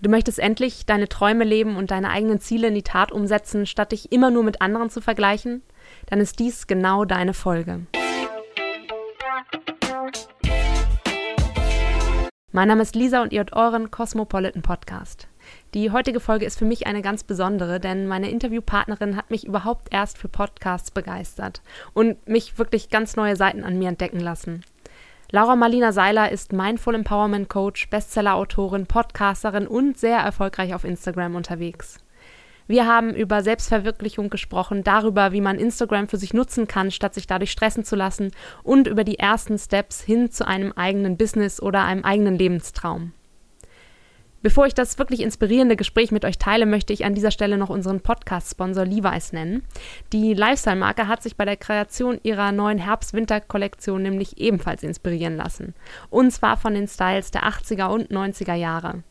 Du möchtest endlich deine Träume leben und deine eigenen Ziele in die Tat umsetzen, statt dich immer nur mit anderen zu vergleichen? Dann ist dies genau deine Folge. Mein Name ist Lisa und ihr hört euren Cosmopolitan Podcast. Die heutige Folge ist für mich eine ganz besondere, denn meine Interviewpartnerin hat mich überhaupt erst für Podcasts begeistert und mich wirklich ganz neue Seiten an mir entdecken lassen. Laura Marlina Seiler ist Mindful Empowerment Coach, Bestseller-Autorin, Podcasterin und sehr erfolgreich auf Instagram unterwegs. Wir haben über Selbstverwirklichung gesprochen, darüber, wie man Instagram für sich nutzen kann, statt sich dadurch stressen zu lassen und über die ersten Steps hin zu einem eigenen Business oder einem eigenen Lebenstraum. Bevor ich das wirklich inspirierende Gespräch mit euch teile, möchte ich an dieser Stelle noch unseren Podcast-Sponsor Levi's nennen. Die Lifestyle-Marke hat sich bei der Kreation ihrer neuen Herbst-Winter-Kollektion nämlich ebenfalls inspirieren lassen. Und zwar von den Styles der 80er und 90er Jahre.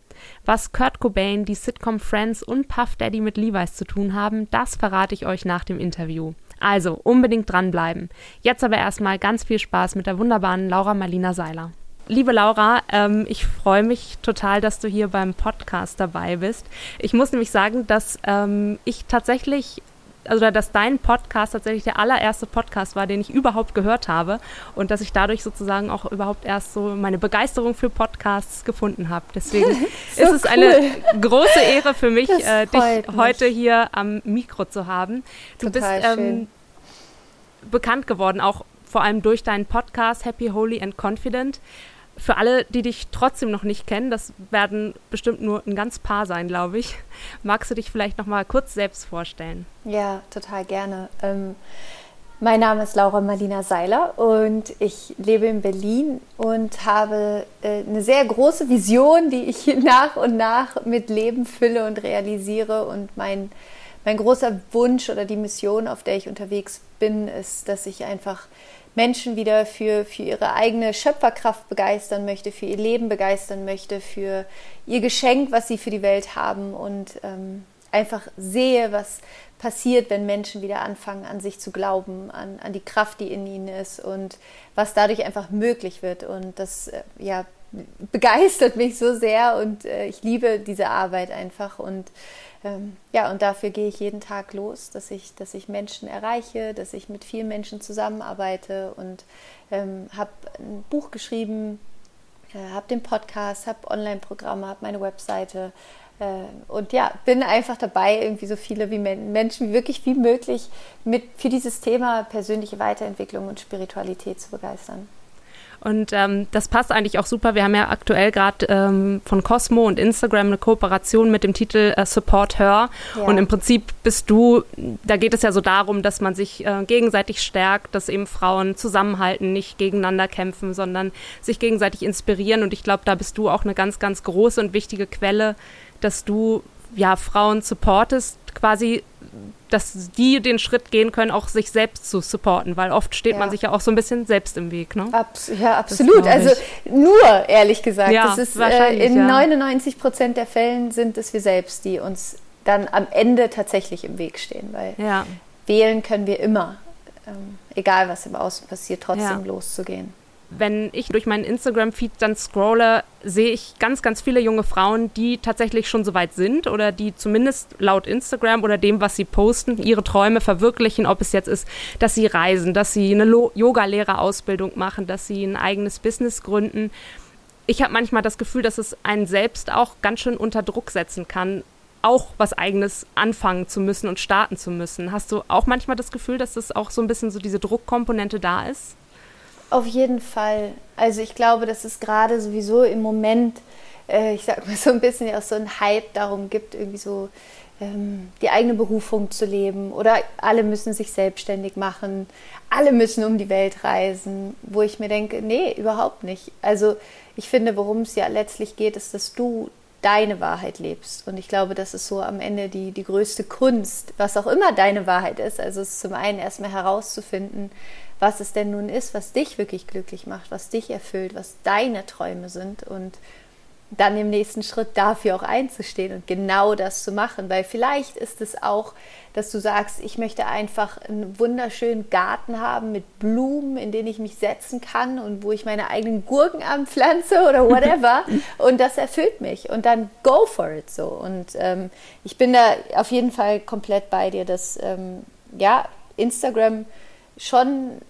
Was Kurt Cobain, die Sitcom Friends und Puff Daddy mit Levi's zu tun haben, das verrate ich euch nach dem Interview. Also unbedingt dranbleiben. Jetzt aber erstmal ganz viel Spaß mit der wunderbaren Laura Marlina Seiler. Liebe Laura, ähm, ich freue mich total, dass du hier beim Podcast dabei bist. Ich muss nämlich sagen, dass ähm, ich tatsächlich also dass dein Podcast tatsächlich der allererste Podcast war, den ich überhaupt gehört habe und dass ich dadurch sozusagen auch überhaupt erst so meine Begeisterung für Podcasts gefunden habe. Deswegen so ist es cool. eine große Ehre für mich, äh, dich mich. heute hier am Mikro zu haben. Du Total bist ähm, bekannt geworden, auch vor allem durch deinen Podcast Happy, Holy and Confident für alle, die dich trotzdem noch nicht kennen, das werden bestimmt nur ein ganz paar sein, glaube ich. Magst du dich vielleicht noch mal kurz selbst vorstellen? Ja, total gerne. Ähm, mein Name ist Laura Marlina Seiler und ich lebe in Berlin und habe äh, eine sehr große Vision, die ich nach und nach mit Leben fülle und realisiere. Und mein, mein großer Wunsch oder die Mission, auf der ich unterwegs bin, ist, dass ich einfach Menschen wieder für, für ihre eigene Schöpferkraft begeistern möchte, für ihr Leben begeistern möchte, für ihr Geschenk, was sie für die Welt haben und ähm, einfach sehe, was passiert, wenn Menschen wieder anfangen, an sich zu glauben, an, an die Kraft, die in ihnen ist und was dadurch einfach möglich wird. Und das äh, ja, begeistert mich so sehr und äh, ich liebe diese Arbeit einfach und ähm, ja, und dafür gehe ich jeden Tag los, dass ich, dass ich Menschen erreiche, dass ich mit vielen Menschen zusammenarbeite und ähm, habe ein Buch geschrieben, äh, habe den Podcast, habe Online-Programme, habe meine Webseite äh, und ja, bin einfach dabei, irgendwie so viele wie Menschen wirklich wie möglich mit für dieses Thema persönliche Weiterentwicklung und Spiritualität zu begeistern. Und ähm, das passt eigentlich auch super. Wir haben ja aktuell gerade ähm, von Cosmo und Instagram eine Kooperation mit dem Titel äh, Support Her. Ja. Und im Prinzip bist du, da geht es ja so darum, dass man sich äh, gegenseitig stärkt, dass eben Frauen zusammenhalten, nicht gegeneinander kämpfen, sondern sich gegenseitig inspirieren. Und ich glaube, da bist du auch eine ganz, ganz große und wichtige Quelle, dass du ja Frauen supportest, quasi dass die den Schritt gehen können, auch sich selbst zu supporten, weil oft steht ja. man sich ja auch so ein bisschen selbst im Weg. Ne? Abs ja, absolut. Also nur, ehrlich gesagt. Ja, das ist, äh, in ja. 99 Prozent der Fällen sind es wir selbst, die uns dann am Ende tatsächlich im Weg stehen, weil ja. wählen können wir immer, ähm, egal was im Außen passiert, trotzdem loszugehen wenn ich durch meinen Instagram-Feed dann scrolle, sehe ich ganz, ganz viele junge Frauen, die tatsächlich schon so weit sind oder die zumindest laut Instagram oder dem, was sie posten, ihre Träume verwirklichen, ob es jetzt ist, dass sie reisen, dass sie eine Yoga-Lehrerausbildung machen, dass sie ein eigenes Business gründen. Ich habe manchmal das Gefühl, dass es einen selbst auch ganz schön unter Druck setzen kann, auch was eigenes anfangen zu müssen und starten zu müssen. Hast du auch manchmal das Gefühl, dass das auch so ein bisschen so diese Druckkomponente da ist? Auf jeden Fall. Also ich glaube, dass es gerade sowieso im Moment, äh, ich sag mal so ein bisschen auch so ein Hype darum gibt, irgendwie so ähm, die eigene Berufung zu leben oder alle müssen sich selbstständig machen, alle müssen um die Welt reisen, wo ich mir denke, nee, überhaupt nicht. Also ich finde, worum es ja letztlich geht, ist, dass du deine Wahrheit lebst. Und ich glaube, das ist so am Ende die, die größte Kunst, was auch immer deine Wahrheit ist. Also es ist zum einen erstmal herauszufinden, was es denn nun ist, was dich wirklich glücklich macht, was dich erfüllt, was deine Träume sind. Und dann im nächsten Schritt dafür auch einzustehen und genau das zu machen. Weil vielleicht ist es auch, dass du sagst, ich möchte einfach einen wunderschönen Garten haben mit Blumen, in den ich mich setzen kann und wo ich meine eigenen Gurken anpflanze oder whatever. und das erfüllt mich. Und dann go for it so. Und ähm, ich bin da auf jeden Fall komplett bei dir, dass ähm, ja, Instagram schon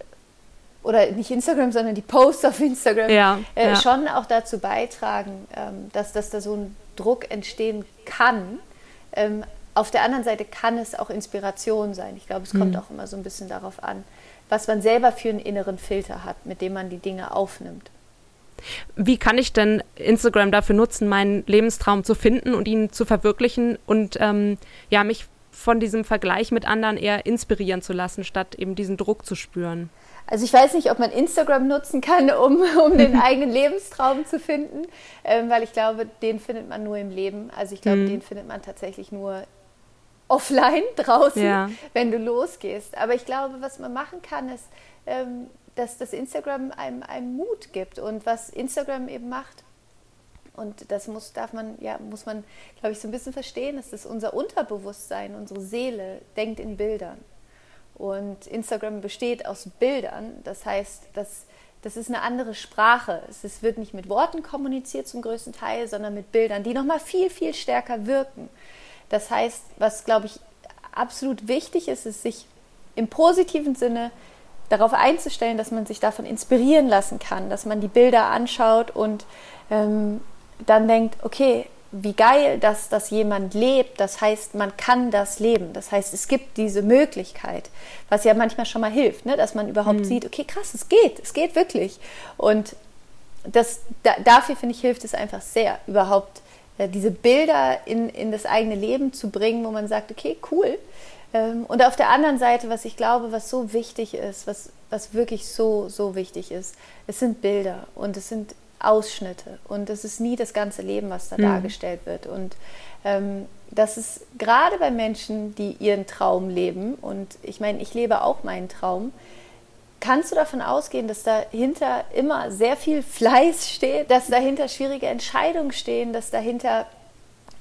oder nicht Instagram, sondern die Posts auf Instagram ja, äh, ja. schon auch dazu beitragen, ähm, dass, dass da so ein Druck entstehen kann. Ähm, auf der anderen Seite kann es auch Inspiration sein. Ich glaube, es kommt mhm. auch immer so ein bisschen darauf an, was man selber für einen inneren Filter hat, mit dem man die Dinge aufnimmt. Wie kann ich denn Instagram dafür nutzen, meinen Lebenstraum zu finden und ihn zu verwirklichen und ähm, ja, mich von diesem Vergleich mit anderen eher inspirieren zu lassen, statt eben diesen Druck zu spüren? Also ich weiß nicht, ob man Instagram nutzen kann, um, um den eigenen Lebenstraum zu finden, ähm, weil ich glaube, den findet man nur im Leben. Also ich glaube, mhm. den findet man tatsächlich nur offline draußen, ja. wenn du losgehst. Aber ich glaube, was man machen kann, ist, ähm, dass das Instagram einem, einem Mut gibt und was Instagram eben macht. Und das muss, darf man, ja, muss man, glaube ich, so ein bisschen verstehen, dass das unser Unterbewusstsein, unsere Seele denkt in Bildern. Und Instagram besteht aus Bildern. Das heißt, das, das ist eine andere Sprache. Es wird nicht mit Worten kommuniziert zum größten Teil, sondern mit Bildern, die nochmal viel, viel stärker wirken. Das heißt, was, glaube ich, absolut wichtig ist, ist, sich im positiven Sinne darauf einzustellen, dass man sich davon inspirieren lassen kann, dass man die Bilder anschaut und ähm, dann denkt, okay, wie geil, dass das jemand lebt. Das heißt, man kann das leben. Das heißt, es gibt diese Möglichkeit, was ja manchmal schon mal hilft, ne? dass man überhaupt mhm. sieht, okay, krass, es geht, es geht wirklich. Und das, da, dafür, finde ich, hilft es einfach sehr, überhaupt äh, diese Bilder in, in das eigene Leben zu bringen, wo man sagt, okay, cool. Ähm, und auf der anderen Seite, was ich glaube, was so wichtig ist, was, was wirklich so, so wichtig ist, es sind Bilder und es sind Ausschnitte und es ist nie das ganze Leben, was da mhm. dargestellt wird. Und ähm, das ist gerade bei Menschen, die ihren Traum leben, und ich meine, ich lebe auch meinen Traum, kannst du davon ausgehen, dass dahinter immer sehr viel Fleiß steht, dass dahinter schwierige Entscheidungen stehen, dass dahinter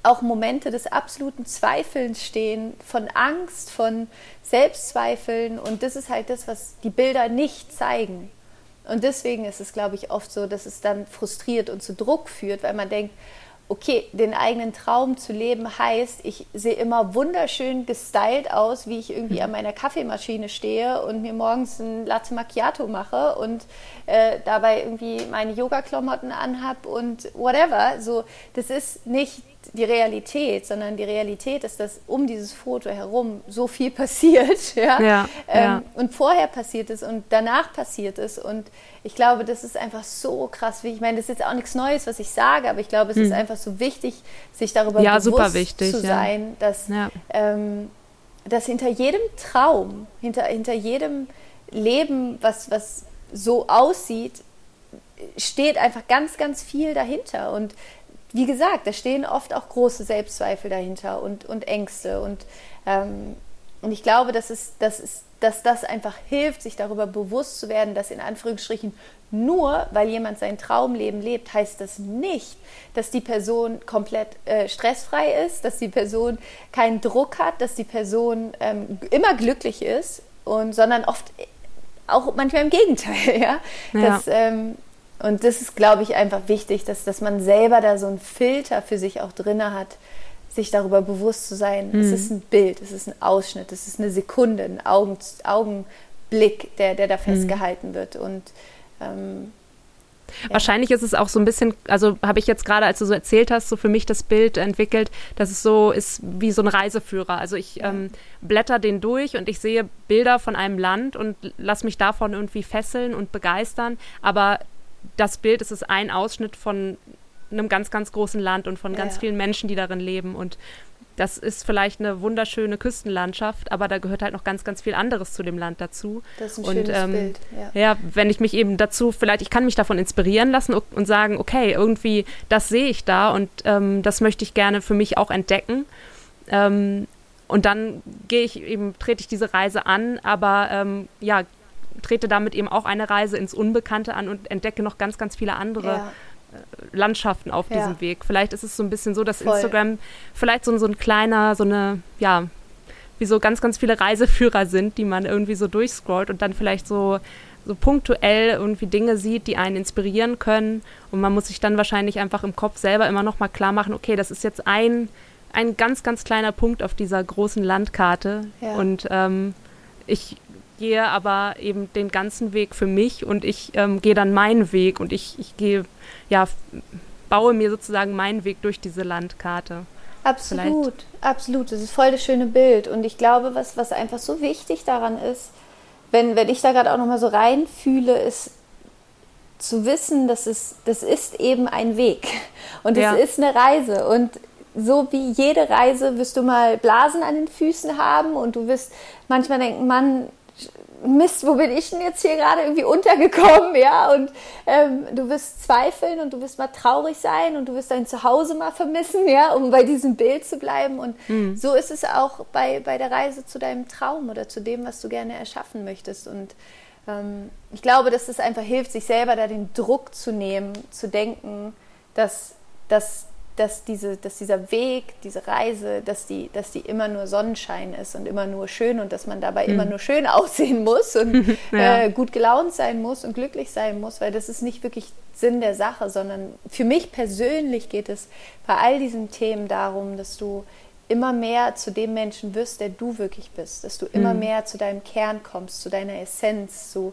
auch Momente des absoluten Zweifelns stehen, von Angst, von Selbstzweifeln. Und das ist halt das, was die Bilder nicht zeigen. Und deswegen ist es, glaube ich, oft so, dass es dann frustriert und zu Druck führt, weil man denkt, okay, den eigenen Traum zu leben heißt, ich sehe immer wunderschön gestylt aus, wie ich irgendwie an meiner Kaffeemaschine stehe und mir morgens ein Latte Macchiato mache und äh, dabei irgendwie meine Yoga-Klamotten anhab und whatever. So, das ist nicht die Realität, sondern die Realität ist, dass um dieses Foto herum so viel passiert, ja, ja, ähm, ja. und vorher passiert ist und danach passiert ist und ich glaube, das ist einfach so krass. Ich meine, das ist jetzt auch nichts Neues, was ich sage, aber ich glaube, es hm. ist einfach so wichtig, sich darüber ja, bewusst wichtig, zu sein, dass, ähm, dass hinter jedem Traum, hinter, hinter jedem Leben, was, was so aussieht, steht einfach ganz, ganz viel dahinter. Und wie gesagt, da stehen oft auch große Selbstzweifel dahinter und, und Ängste. Und, ähm, und ich glaube, dass, es, dass, es, dass das einfach hilft, sich darüber bewusst zu werden, dass in Anführungsstrichen nur weil jemand sein Traumleben lebt, heißt das nicht, dass die Person komplett äh, stressfrei ist, dass die Person keinen Druck hat, dass die Person ähm, immer glücklich ist, und, sondern oft auch manchmal im Gegenteil. Ja? ja. Dass, ähm, und das ist, glaube ich, einfach wichtig, dass, dass man selber da so einen Filter für sich auch drin hat, sich darüber bewusst zu sein. Mhm. Es ist ein Bild, es ist ein Ausschnitt, es ist eine Sekunde, ein Augen, Augenblick, der, der da mhm. festgehalten mhm. wird. Und ähm, ja. Wahrscheinlich ist es auch so ein bisschen, also habe ich jetzt gerade, als du so erzählt hast, so für mich das Bild entwickelt, dass es so ist wie so ein Reiseführer. Also ich ähm, blätter den durch und ich sehe Bilder von einem Land und lasse mich davon irgendwie fesseln und begeistern. Aber das Bild ist es ein Ausschnitt von einem ganz, ganz großen Land und von ja, ganz vielen Menschen, die darin leben. Und das ist vielleicht eine wunderschöne Küstenlandschaft, aber da gehört halt noch ganz, ganz viel anderes zu dem Land dazu. Das ist ein und, schönes ähm, Bild. Ja. ja. wenn ich mich eben dazu, vielleicht, ich kann mich davon inspirieren lassen und sagen, okay, irgendwie, das sehe ich da und ähm, das möchte ich gerne für mich auch entdecken. Ähm, und dann gehe ich eben, trete ich diese Reise an, aber ähm, ja, trete damit eben auch eine Reise ins Unbekannte an und entdecke noch ganz, ganz viele andere Landschaften auf ja. diesem Weg. Vielleicht ist es so ein bisschen so, dass Voll. Instagram vielleicht so, so ein kleiner, so eine, ja, wie so ganz, ganz viele Reiseführer sind, die man irgendwie so durchscrollt und dann vielleicht so, so punktuell irgendwie Dinge sieht, die einen inspirieren können. Und man muss sich dann wahrscheinlich einfach im Kopf selber immer noch mal klar machen, okay, das ist jetzt ein, ein ganz, ganz kleiner Punkt auf dieser großen Landkarte. Ja. Und ähm, ich gehe aber eben den ganzen Weg für mich und ich ähm, gehe dann meinen Weg und ich, ich gehe, ja, baue mir sozusagen meinen Weg durch diese Landkarte. Absolut, Vielleicht. absolut. Das ist voll das schöne Bild. Und ich glaube, was, was einfach so wichtig daran ist, wenn, wenn ich da gerade auch nochmal so reinfühle, ist zu wissen, dass es, das ist eben ein Weg. Und es ja. ist eine Reise. Und so wie jede Reise wirst du mal Blasen an den Füßen haben und du wirst manchmal denken, Mann, Mist, wo bin ich denn jetzt hier gerade irgendwie untergekommen, ja? Und ähm, du wirst zweifeln und du wirst mal traurig sein und du wirst dein Zuhause mal vermissen, ja, um bei diesem Bild zu bleiben. Und mhm. so ist es auch bei, bei der Reise zu deinem Traum oder zu dem, was du gerne erschaffen möchtest. Und ähm, ich glaube, dass es einfach hilft, sich selber da den Druck zu nehmen, zu denken, dass, dass dass, diese, dass dieser Weg, diese Reise, dass die, dass die immer nur Sonnenschein ist und immer nur schön und dass man dabei mhm. immer nur schön aussehen muss und ja. äh, gut gelaunt sein muss und glücklich sein muss, weil das ist nicht wirklich Sinn der Sache, sondern für mich persönlich geht es bei all diesen Themen darum, dass du immer mehr zu dem Menschen wirst, der du wirklich bist, dass du immer mhm. mehr zu deinem Kern kommst, zu deiner Essenz, zu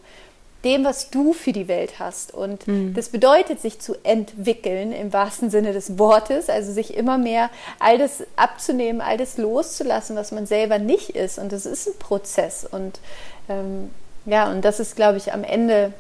dem, was du für die Welt hast. Und mhm. das bedeutet, sich zu entwickeln im wahrsten Sinne des Wortes, also sich immer mehr all das abzunehmen, all das loszulassen, was man selber nicht ist. Und das ist ein Prozess. Und ähm, ja, und das ist, glaube ich, am Ende,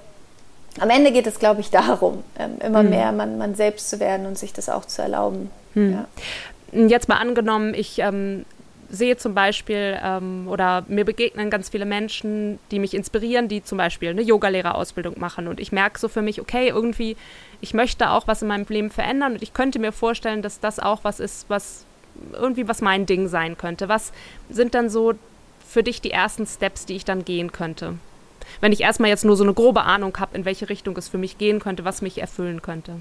am Ende geht es, glaube ich, darum, ähm, immer mhm. mehr man, man selbst zu werden und sich das auch zu erlauben. Mhm. Ja. Jetzt mal angenommen, ich ähm, sehe zum Beispiel ähm, oder mir begegnen ganz viele Menschen, die mich inspirieren, die zum Beispiel eine Yogalehrerausbildung machen und ich merke so für mich, okay, irgendwie, ich möchte auch was in meinem Leben verändern und ich könnte mir vorstellen, dass das auch was ist, was irgendwie was mein Ding sein könnte. Was sind dann so für dich die ersten Steps, die ich dann gehen könnte? Wenn ich erstmal jetzt nur so eine grobe Ahnung habe, in welche Richtung es für mich gehen könnte, was mich erfüllen könnte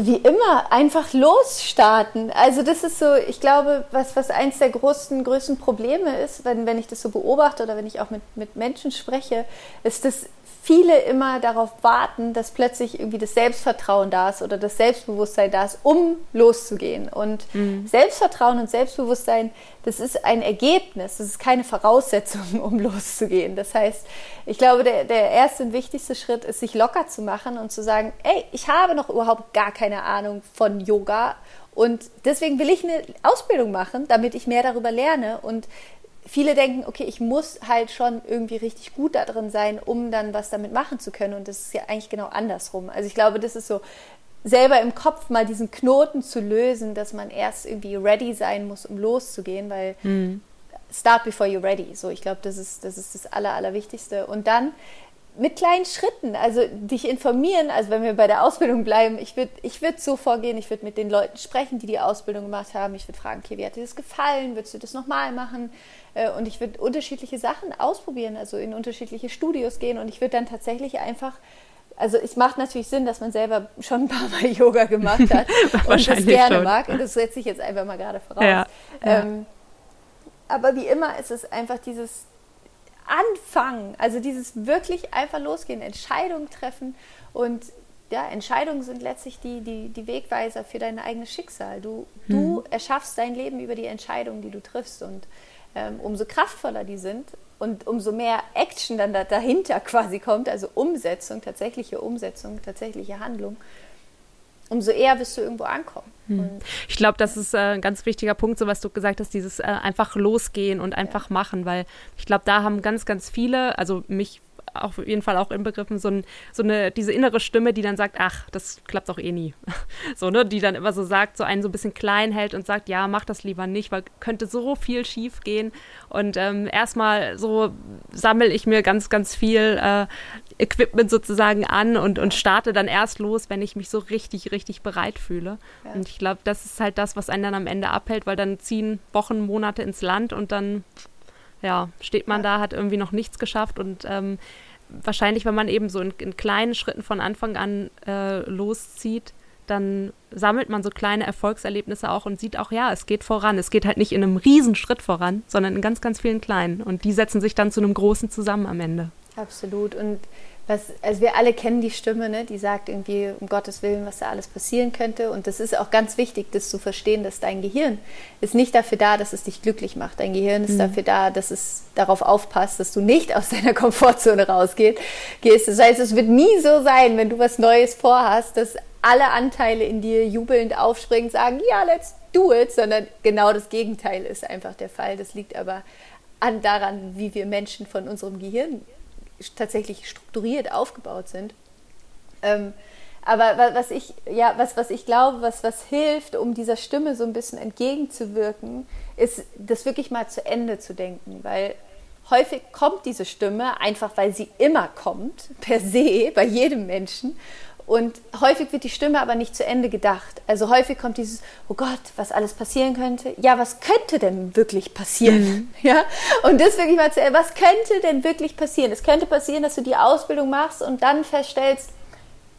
wie immer einfach losstarten. Also das ist so, ich glaube, was, was eins der größten, größten Probleme ist, wenn, wenn ich das so beobachte oder wenn ich auch mit, mit Menschen spreche, ist, dass viele immer darauf warten, dass plötzlich irgendwie das Selbstvertrauen da ist oder das Selbstbewusstsein da ist, um loszugehen. Und mhm. Selbstvertrauen und Selbstbewusstsein, das ist ein Ergebnis, das ist keine Voraussetzung, um loszugehen. Das heißt, ich glaube, der, der erste und wichtigste Schritt ist, sich locker zu machen und zu sagen, ey, ich habe noch überhaupt gar keine Ahnung von Yoga und deswegen will ich eine Ausbildung machen, damit ich mehr darüber lerne und viele denken, okay, ich muss halt schon irgendwie richtig gut da drin sein, um dann was damit machen zu können. Und das ist ja eigentlich genau andersrum. Also ich glaube, das ist so, selber im Kopf mal diesen Knoten zu lösen, dass man erst irgendwie ready sein muss, um loszugehen, weil mhm. start before you're ready. So, ich glaube, das ist, das ist das Aller, Allerwichtigste. Und dann mit kleinen Schritten, also dich informieren, also wenn wir bei der Ausbildung bleiben, ich würde ich würd so vorgehen, ich würde mit den Leuten sprechen, die die Ausbildung gemacht haben, ich würde fragen, okay, wie hat dir das gefallen, würdest du das nochmal machen? Äh, und ich würde unterschiedliche Sachen ausprobieren, also in unterschiedliche Studios gehen und ich würde dann tatsächlich einfach also es macht natürlich Sinn, dass man selber schon ein paar Mal Yoga gemacht hat und das gerne schon. mag. Und das setze ich jetzt einfach mal gerade voraus. Ja, ja. Ähm, aber wie immer ist es einfach dieses Anfangen, also dieses wirklich einfach losgehen, Entscheidungen treffen und ja, Entscheidungen sind letztlich die, die, die Wegweiser für dein eigenes Schicksal. Du, hm. du erschaffst dein Leben über die Entscheidungen, die du triffst und ähm, umso kraftvoller die sind und umso mehr Action dann da, dahinter quasi kommt, also Umsetzung, tatsächliche Umsetzung, tatsächliche Handlung, umso eher wirst du irgendwo ankommen. Hm. Ich glaube, das ist äh, ein ganz wichtiger Punkt, so was du gesagt hast, dieses äh, einfach losgehen und einfach ja. machen, weil ich glaube, da haben ganz, ganz viele, also mich auf jeden Fall auch inbegriffen, so, ein, so eine, diese innere Stimme, die dann sagt, ach, das klappt doch eh nie. so, ne, die dann immer so sagt, so einen so ein bisschen klein hält und sagt, ja, mach das lieber nicht, weil könnte so viel schief gehen. Und ähm, erstmal so sammle ich mir ganz, ganz viel äh, Equipment sozusagen an und, und starte dann erst los, wenn ich mich so richtig, richtig bereit fühle. Ja. Und ich glaube, das ist halt das, was einen dann am Ende abhält, weil dann ziehen Wochen, Monate ins Land und dann ja, steht man ja. da, hat irgendwie noch nichts geschafft und ähm, wahrscheinlich, wenn man eben so in, in kleinen Schritten von Anfang an äh, loszieht, dann sammelt man so kleine Erfolgserlebnisse auch und sieht auch, ja, es geht voran. Es geht halt nicht in einem Riesen-Schritt voran, sondern in ganz, ganz vielen kleinen. Und die setzen sich dann zu einem großen zusammen am Ende. Absolut. Und was, also wir alle kennen die Stimme, ne, die sagt irgendwie um Gottes Willen, was da alles passieren könnte. Und das ist auch ganz wichtig, das zu verstehen, dass dein Gehirn ist nicht dafür da, dass es dich glücklich macht. Dein Gehirn ist mhm. dafür da, dass es darauf aufpasst, dass du nicht aus deiner Komfortzone rausgehst. Das heißt, es wird nie so sein, wenn du was Neues vorhast, dass alle Anteile in dir jubelnd aufspringen, sagen, ja, let's do it, sondern genau das Gegenteil ist einfach der Fall. Das liegt aber an daran, wie wir Menschen von unserem Gehirn tatsächlich strukturiert aufgebaut sind. Ähm, aber was ich, ja, was, was ich glaube, was, was hilft, um dieser Stimme so ein bisschen entgegenzuwirken, ist, das wirklich mal zu Ende zu denken. Weil häufig kommt diese Stimme einfach, weil sie immer kommt, per se, bei jedem Menschen. Und häufig wird die Stimme aber nicht zu Ende gedacht. Also häufig kommt dieses, oh Gott, was alles passieren könnte. Ja, was könnte denn wirklich passieren? Mhm. Ja? Und das wirklich mal zu Ende, was könnte denn wirklich passieren? Es könnte passieren, dass du die Ausbildung machst und dann feststellst,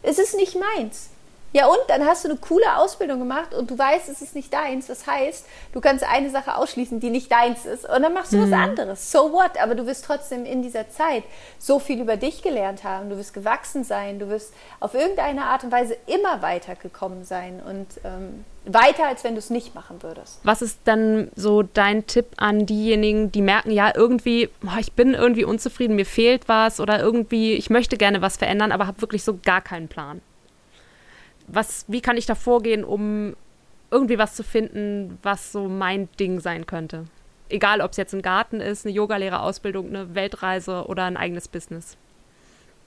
es ist nicht meins. Ja, und dann hast du eine coole Ausbildung gemacht und du weißt, es ist nicht deins. Das heißt, du kannst eine Sache ausschließen, die nicht deins ist. Und dann machst du mhm. was anderes. So what? Aber du wirst trotzdem in dieser Zeit so viel über dich gelernt haben. Du wirst gewachsen sein. Du wirst auf irgendeine Art und Weise immer weitergekommen sein. Und ähm, weiter, als wenn du es nicht machen würdest. Was ist dann so dein Tipp an diejenigen, die merken, ja, irgendwie, ich bin irgendwie unzufrieden, mir fehlt was oder irgendwie, ich möchte gerne was verändern, aber habe wirklich so gar keinen Plan? Was, wie kann ich da vorgehen, um irgendwie was zu finden, was so mein Ding sein könnte? Egal, ob es jetzt ein Garten ist, eine Yogalehrerausbildung, eine Weltreise oder ein eigenes Business.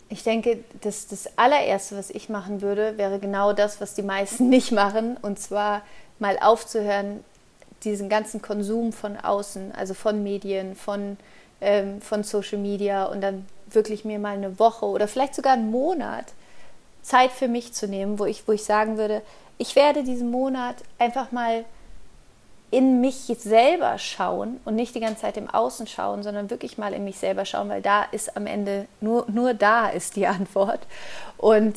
Ich denke, das, das allererste, was ich machen würde, wäre genau das, was die meisten nicht machen, und zwar mal aufzuhören, diesen ganzen Konsum von außen, also von Medien, von, ähm, von Social Media und dann wirklich mir mal eine Woche oder vielleicht sogar einen Monat Zeit für mich zu nehmen, wo ich, wo ich sagen würde, ich werde diesen Monat einfach mal in mich selber schauen und nicht die ganze Zeit im Außen schauen, sondern wirklich mal in mich selber schauen, weil da ist am Ende nur, nur da ist die Antwort. Und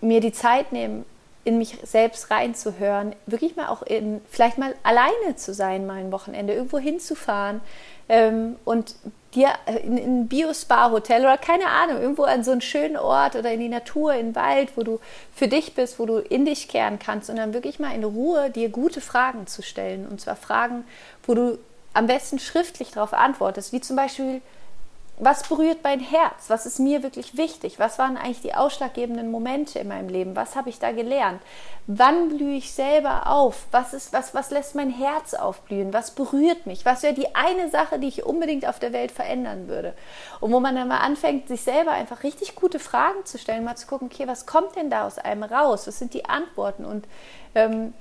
mir die Zeit nehmen, in mich selbst reinzuhören, wirklich mal auch in, vielleicht mal alleine zu sein, mal ein Wochenende, irgendwo hinzufahren ähm, und dir äh, in, in ein Bio-Spa-Hotel oder keine Ahnung, irgendwo an so einen schönen Ort oder in die Natur, in den Wald, wo du für dich bist, wo du in dich kehren kannst und dann wirklich mal in Ruhe dir gute Fragen zu stellen. Und zwar Fragen, wo du am besten schriftlich darauf antwortest, wie zum Beispiel, was berührt mein Herz? Was ist mir wirklich wichtig? Was waren eigentlich die ausschlaggebenden Momente in meinem Leben? Was habe ich da gelernt? Wann blühe ich selber auf? Was, ist, was, was lässt mein Herz aufblühen? Was berührt mich? Was wäre die eine Sache, die ich unbedingt auf der Welt verändern würde? Und wo man dann mal anfängt, sich selber einfach richtig gute Fragen zu stellen, mal zu gucken, okay, was kommt denn da aus einem raus? Was sind die Antworten? Und ähm,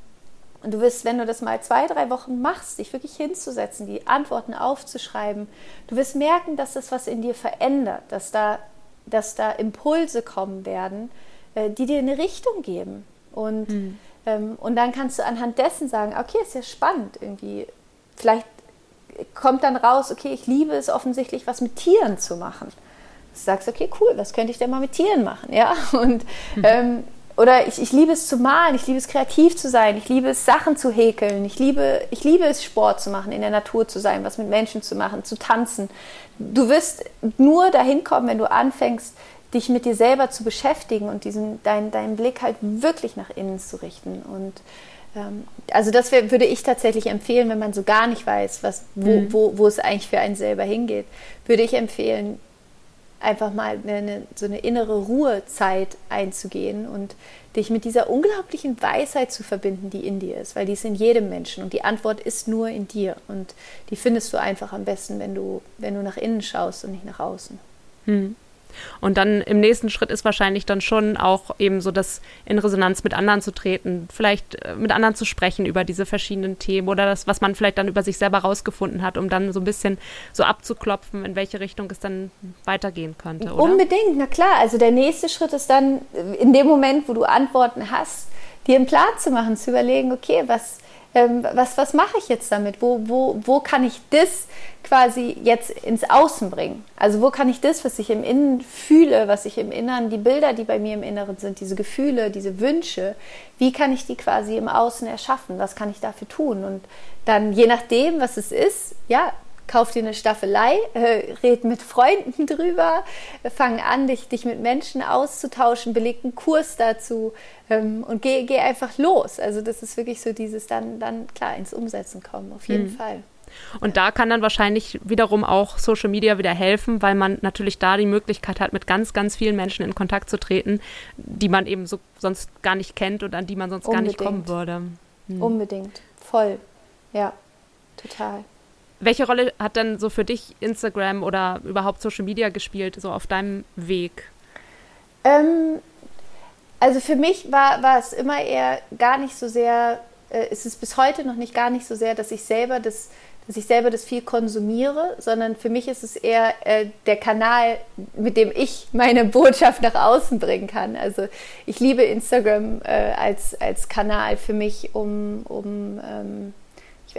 und du wirst, wenn du das mal zwei, drei Wochen machst, dich wirklich hinzusetzen, die Antworten aufzuschreiben, du wirst merken, dass das was in dir verändert, dass da, dass da Impulse kommen werden, äh, die dir eine Richtung geben. Und, hm. ähm, und dann kannst du anhand dessen sagen, okay, ist ja spannend irgendwie. Vielleicht kommt dann raus, okay, ich liebe es offensichtlich, was mit Tieren zu machen. Du sagst, okay, cool, was könnte ich denn mal mit Tieren machen? Ja, und mhm. ähm, oder ich, ich liebe es zu malen, ich liebe es kreativ zu sein, ich liebe es Sachen zu häkeln, ich liebe, ich liebe es Sport zu machen, in der Natur zu sein, was mit Menschen zu machen, zu tanzen. Du wirst nur dahin kommen, wenn du anfängst, dich mit dir selber zu beschäftigen und diesen, dein, deinen Blick halt wirklich nach innen zu richten. Und ähm, also das wär, würde ich tatsächlich empfehlen, wenn man so gar nicht weiß, was, wo, mhm. wo, wo es eigentlich für einen selber hingeht, würde ich empfehlen, einfach mal eine, so eine innere Ruhezeit einzugehen und dich mit dieser unglaublichen Weisheit zu verbinden, die in dir ist, weil die ist in jedem Menschen und die Antwort ist nur in dir und die findest du einfach am besten, wenn du, wenn du nach innen schaust und nicht nach außen. Hm. Und dann im nächsten Schritt ist wahrscheinlich dann schon auch eben so das in Resonanz mit anderen zu treten, vielleicht äh, mit anderen zu sprechen über diese verschiedenen Themen oder das, was man vielleicht dann über sich selber rausgefunden hat, um dann so ein bisschen so abzuklopfen, in welche Richtung es dann weitergehen könnte. Oder? Unbedingt, na klar. Also der nächste Schritt ist dann in dem Moment, wo du Antworten hast, dir einen Plan zu machen, zu überlegen, okay, was ähm, was, was mache ich jetzt damit? Wo, wo, wo kann ich das quasi jetzt ins Außen bringen? Also wo kann ich das, was ich im Innen fühle, was ich im Inneren, die Bilder, die bei mir im Inneren sind, diese Gefühle, diese Wünsche, wie kann ich die quasi im Außen erschaffen? Was kann ich dafür tun? Und dann je nachdem, was es ist, ja, kauf dir eine Staffelei, äh, red mit Freunden drüber, fang an, dich, dich mit Menschen auszutauschen, beleg einen Kurs dazu ähm, und geh, geh einfach los. Also das ist wirklich so dieses dann, dann klar ins Umsetzen kommen, auf jeden mhm. Fall. Und da kann dann wahrscheinlich wiederum auch Social Media wieder helfen, weil man natürlich da die Möglichkeit hat, mit ganz, ganz vielen Menschen in Kontakt zu treten, die man eben so sonst gar nicht kennt und an die man sonst Unbedingt. gar nicht kommen würde. Hm. Unbedingt, voll, ja, total. Welche Rolle hat dann so für dich Instagram oder überhaupt Social Media gespielt, so auf deinem Weg? Ähm, also für mich war, war es immer eher gar nicht so sehr, äh, es ist bis heute noch nicht gar nicht so sehr, dass ich selber das, dass ich selber das viel konsumiere, sondern für mich ist es eher äh, der Kanal, mit dem ich meine Botschaft nach außen bringen kann. Also ich liebe Instagram äh, als, als Kanal für mich, um, um ähm,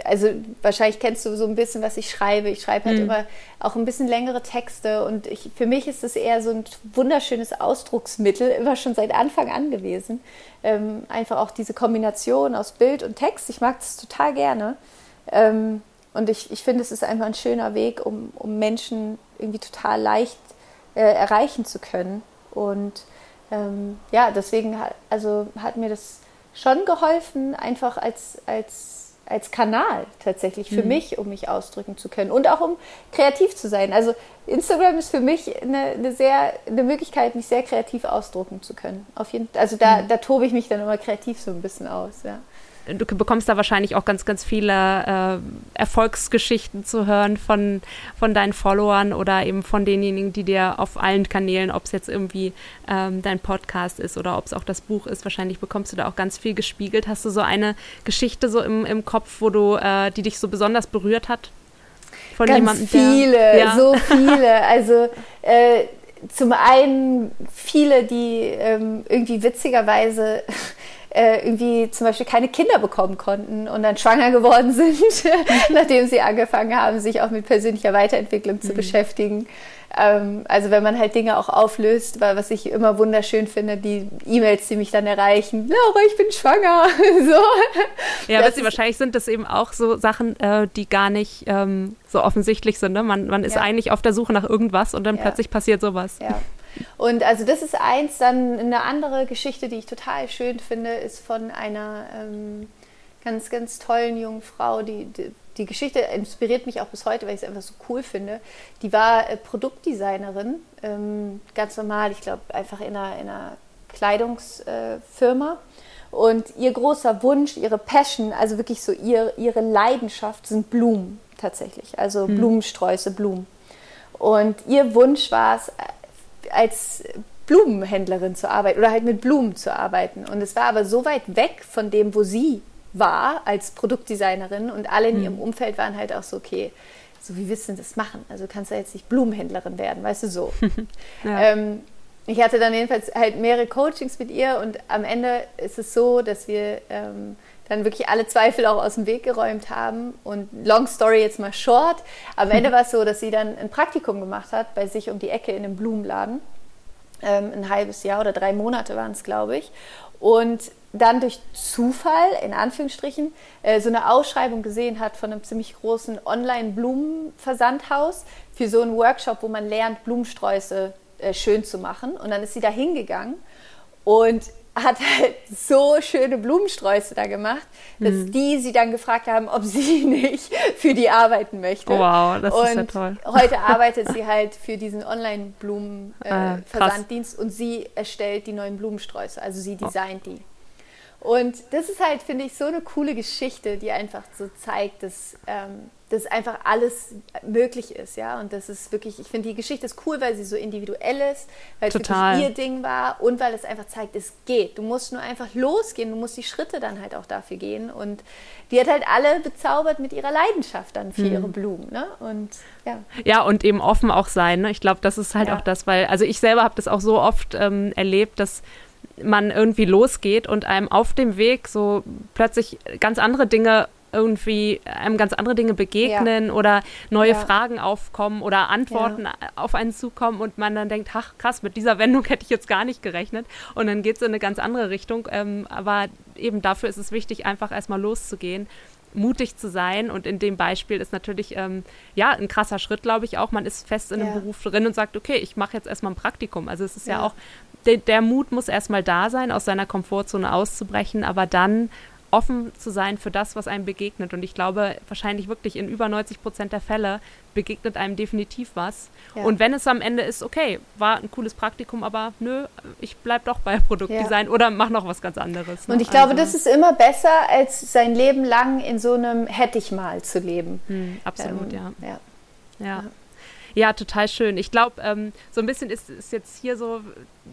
also wahrscheinlich kennst du so ein bisschen, was ich schreibe. Ich schreibe halt mhm. immer auch ein bisschen längere Texte und ich, für mich ist es eher so ein wunderschönes Ausdrucksmittel, immer schon seit Anfang an gewesen. Ähm, einfach auch diese Kombination aus Bild und Text. Ich mag das total gerne. Ähm, und ich, ich finde, es ist einfach ein schöner Weg, um, um Menschen irgendwie total leicht äh, erreichen zu können. Und ähm, ja, deswegen hat, also hat mir das schon geholfen, einfach als, als als Kanal tatsächlich für mhm. mich, um mich ausdrücken zu können und auch um kreativ zu sein. Also Instagram ist für mich eine, eine sehr eine Möglichkeit, mich sehr kreativ ausdrucken zu können. Auf jeden, also da, mhm. da tobe ich mich dann immer kreativ so ein bisschen aus. Ja du bekommst da wahrscheinlich auch ganz, ganz viele äh, Erfolgsgeschichten zu hören von, von deinen Followern oder eben von denjenigen, die dir auf allen Kanälen, ob es jetzt irgendwie ähm, dein Podcast ist oder ob es auch das Buch ist, wahrscheinlich bekommst du da auch ganz viel gespiegelt. Hast du so eine Geschichte so im, im Kopf, wo du, äh, die dich so besonders berührt hat? Von ganz jemandem, viele, der, ja. so viele. Also äh, zum einen viele, die ähm, irgendwie witzigerweise äh, irgendwie zum Beispiel keine Kinder bekommen konnten und dann schwanger geworden sind, nachdem sie angefangen haben, sich auch mit persönlicher Weiterentwicklung zu mhm. beschäftigen. Ähm, also wenn man halt Dinge auch auflöst, weil was ich immer wunderschön finde, die E-Mails, die mich dann erreichen, Laura, ich bin schwanger. so. Ja, was sie wahrscheinlich sind das eben auch so Sachen, äh, die gar nicht ähm, so offensichtlich sind. Ne? Man, man ist ja. eigentlich auf der Suche nach irgendwas und dann ja. plötzlich passiert sowas. Ja. Und also das ist eins. Dann eine andere Geschichte, die ich total schön finde, ist von einer ähm, ganz, ganz tollen jungen Frau, die, die, die Geschichte inspiriert mich auch bis heute, weil ich es einfach so cool finde. Die war äh, Produktdesignerin, ähm, ganz normal, ich glaube einfach in einer, in einer Kleidungsfirma. Äh, und ihr großer Wunsch, ihre Passion, also wirklich so ihr, ihre Leidenschaft sind Blumen tatsächlich, also hm. Blumensträuße, Blumen. Und ihr Wunsch war es, als Blumenhändlerin zu arbeiten oder halt mit Blumen zu arbeiten. Und es war aber so weit weg von dem, wo sie war als Produktdesignerin und alle in mhm. ihrem Umfeld waren halt auch so, okay, so wie willst du das machen? Also kannst du jetzt nicht Blumenhändlerin werden, weißt du so. ja. ähm, ich hatte dann jedenfalls halt mehrere Coachings mit ihr und am Ende ist es so, dass wir ähm, dann wirklich alle Zweifel auch aus dem Weg geräumt haben. Und long story jetzt mal short. Am Ende war es so, dass sie dann ein Praktikum gemacht hat bei sich um die Ecke in einem Blumenladen. Ähm, ein halbes Jahr oder drei Monate waren es, glaube ich. Und dann durch Zufall, in Anführungsstrichen, äh, so eine Ausschreibung gesehen hat von einem ziemlich großen Online-Blumenversandhaus für so einen Workshop, wo man lernt, Blumensträuße äh, schön zu machen. Und dann ist sie da hingegangen und hat halt so schöne Blumensträuße da gemacht, dass mhm. die sie dann gefragt haben, ob sie nicht für die arbeiten möchte. wow, das und ist ja toll. heute arbeitet sie halt für diesen Online-Blumen-Versanddienst äh, ah, und sie erstellt die neuen Blumensträuße, also sie oh. designt oh. die. Und das ist halt, finde ich, so eine coole Geschichte, die einfach so zeigt, dass ähm, dass einfach alles möglich ist, ja. Und das ist wirklich, ich finde die Geschichte ist cool, weil sie so individuell ist, weil es wirklich ihr Ding war und weil es einfach zeigt, es geht. Du musst nur einfach losgehen, du musst die Schritte dann halt auch dafür gehen. Und die hat halt alle bezaubert mit ihrer Leidenschaft dann für mhm. ihre Blumen, ne? Und ja. Ja, und eben offen auch sein. Ne? Ich glaube, das ist halt ja. auch das, weil, also ich selber habe das auch so oft ähm, erlebt, dass man irgendwie losgeht und einem auf dem Weg so plötzlich ganz andere Dinge irgendwie einem ganz andere Dinge begegnen ja. oder neue ja. Fragen aufkommen oder Antworten ja. auf einen zukommen und man dann denkt, ach krass, mit dieser Wendung hätte ich jetzt gar nicht gerechnet und dann geht es in eine ganz andere Richtung. Ähm, aber eben dafür ist es wichtig, einfach erstmal loszugehen mutig zu sein. Und in dem Beispiel ist natürlich ähm, ja ein krasser Schritt, glaube ich, auch. Man ist fest in einem ja. Beruf drin und sagt, okay, ich mache jetzt erstmal ein Praktikum. Also es ist ja, ja auch, de der Mut muss erstmal da sein, aus seiner Komfortzone auszubrechen, aber dann offen zu sein für das, was einem begegnet. Und ich glaube, wahrscheinlich wirklich in über 90 Prozent der Fälle begegnet einem definitiv was. Ja. Und wenn es am Ende ist, okay, war ein cooles Praktikum, aber nö, ich bleibe doch bei Produktdesign ja. oder mach noch was ganz anderes. Ne? Und ich glaube, also. das ist immer besser, als sein Leben lang in so einem hätte ich mal zu leben. Hm, absolut, ähm, ja. ja. ja. Ja, total schön. Ich glaube, ähm, so ein bisschen ist, ist jetzt hier so,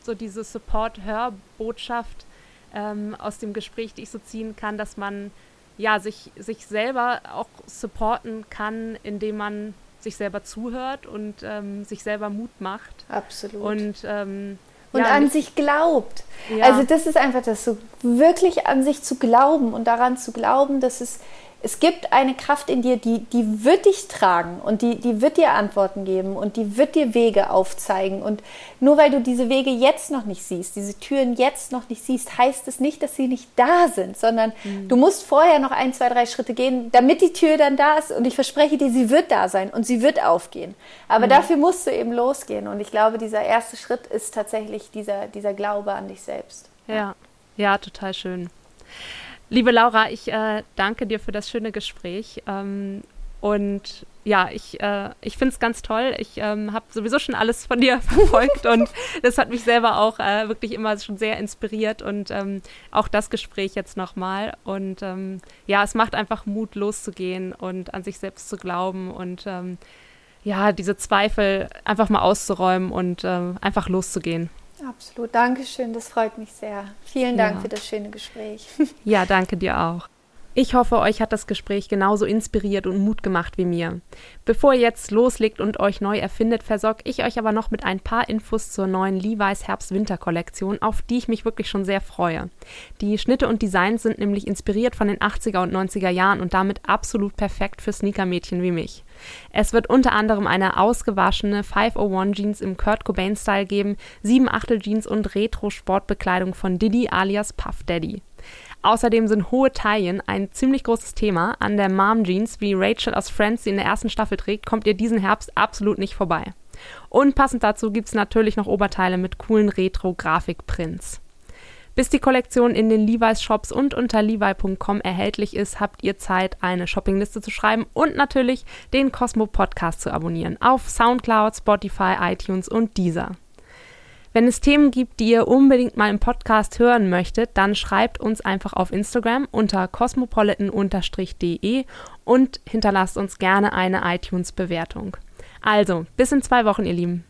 so diese Support-Hörbotschaft ähm, aus dem Gespräch, die ich so ziehen kann, dass man ja sich, sich selber auch supporten kann, indem man sich selber zuhört und ähm, sich selber Mut macht. Absolut. Und, ähm, und ja, an sich glaubt. Ja. Also das ist einfach das, so wirklich an sich zu glauben und daran zu glauben, dass es es gibt eine Kraft in dir, die, die wird dich tragen und die, die wird dir Antworten geben und die wird dir Wege aufzeigen. Und nur weil du diese Wege jetzt noch nicht siehst, diese Türen jetzt noch nicht siehst, heißt es nicht, dass sie nicht da sind, sondern mhm. du musst vorher noch ein, zwei, drei Schritte gehen, damit die Tür dann da ist. Und ich verspreche dir, sie wird da sein und sie wird aufgehen. Aber mhm. dafür musst du eben losgehen. Und ich glaube, dieser erste Schritt ist tatsächlich dieser, dieser Glaube an dich selbst. Ja, ja, total schön. Liebe Laura, ich äh, danke dir für das schöne Gespräch. Ähm, und ja, ich, äh, ich finde es ganz toll. Ich ähm, habe sowieso schon alles von dir verfolgt und das hat mich selber auch äh, wirklich immer schon sehr inspiriert und ähm, auch das Gespräch jetzt nochmal. Und ähm, ja, es macht einfach Mut, loszugehen und an sich selbst zu glauben und ähm, ja, diese Zweifel einfach mal auszuräumen und ähm, einfach loszugehen. Absolut, Dankeschön, das freut mich sehr. Vielen Dank ja. für das schöne Gespräch. Ja, danke dir auch. Ich hoffe, euch hat das Gespräch genauso inspiriert und Mut gemacht wie mir. Bevor ihr jetzt loslegt und euch neu erfindet, versorge ich euch aber noch mit ein paar Infos zur neuen Levi's Herbst-Winter-Kollektion, auf die ich mich wirklich schon sehr freue. Die Schnitte und Designs sind nämlich inspiriert von den 80er und 90er Jahren und damit absolut perfekt für Sneakermädchen wie mich. Es wird unter anderem eine ausgewaschene 501 Jeans im Kurt Cobain Style geben, 7 Achtel Jeans und Retro Sportbekleidung von Diddy alias Puff Daddy. Außerdem sind hohe Taillen ein ziemlich großes Thema. An der Mom Jeans, wie Rachel aus Friends sie in der ersten Staffel trägt, kommt ihr diesen Herbst absolut nicht vorbei. Und passend dazu gibt es natürlich noch Oberteile mit coolen Retro-Grafik-Prints. Bis die Kollektion in den Levi's Shops und unter levi.com erhältlich ist, habt ihr Zeit, eine Shoppingliste zu schreiben und natürlich den Cosmo Podcast zu abonnieren auf Soundcloud, Spotify, iTunes und Deezer. Wenn es Themen gibt, die ihr unbedingt mal im Podcast hören möchtet, dann schreibt uns einfach auf Instagram unter cosmopolitan-de und hinterlasst uns gerne eine iTunes-Bewertung. Also, bis in zwei Wochen, ihr Lieben.